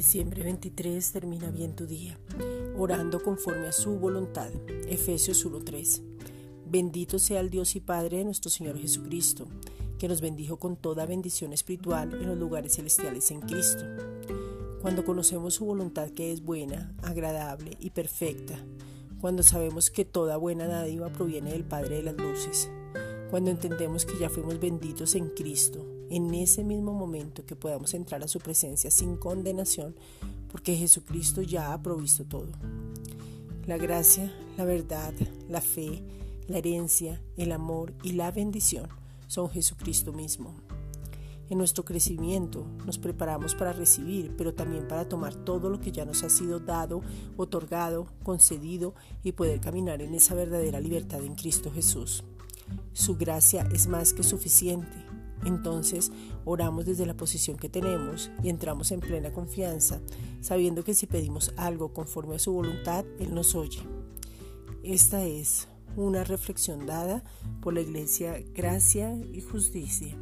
Diciembre 23 termina bien tu día, orando conforme a su voluntad. Efesios 1:3. Bendito sea el Dios y Padre de nuestro Señor Jesucristo, que nos bendijo con toda bendición espiritual en los lugares celestiales en Cristo. Cuando conocemos su voluntad que es buena, agradable y perfecta, cuando sabemos que toda buena dádiva proviene del Padre de las Luces, cuando entendemos que ya fuimos benditos en Cristo, en ese mismo momento que podamos entrar a su presencia sin condenación, porque Jesucristo ya ha provisto todo. La gracia, la verdad, la fe, la herencia, el amor y la bendición son Jesucristo mismo. En nuestro crecimiento nos preparamos para recibir, pero también para tomar todo lo que ya nos ha sido dado, otorgado, concedido y poder caminar en esa verdadera libertad en Cristo Jesús. Su gracia es más que suficiente entonces oramos desde la posición que tenemos y entramos en plena confianza, sabiendo que si pedimos algo conforme a su voluntad, Él nos oye. Esta es una reflexión dada por la Iglesia Gracia y Justicia.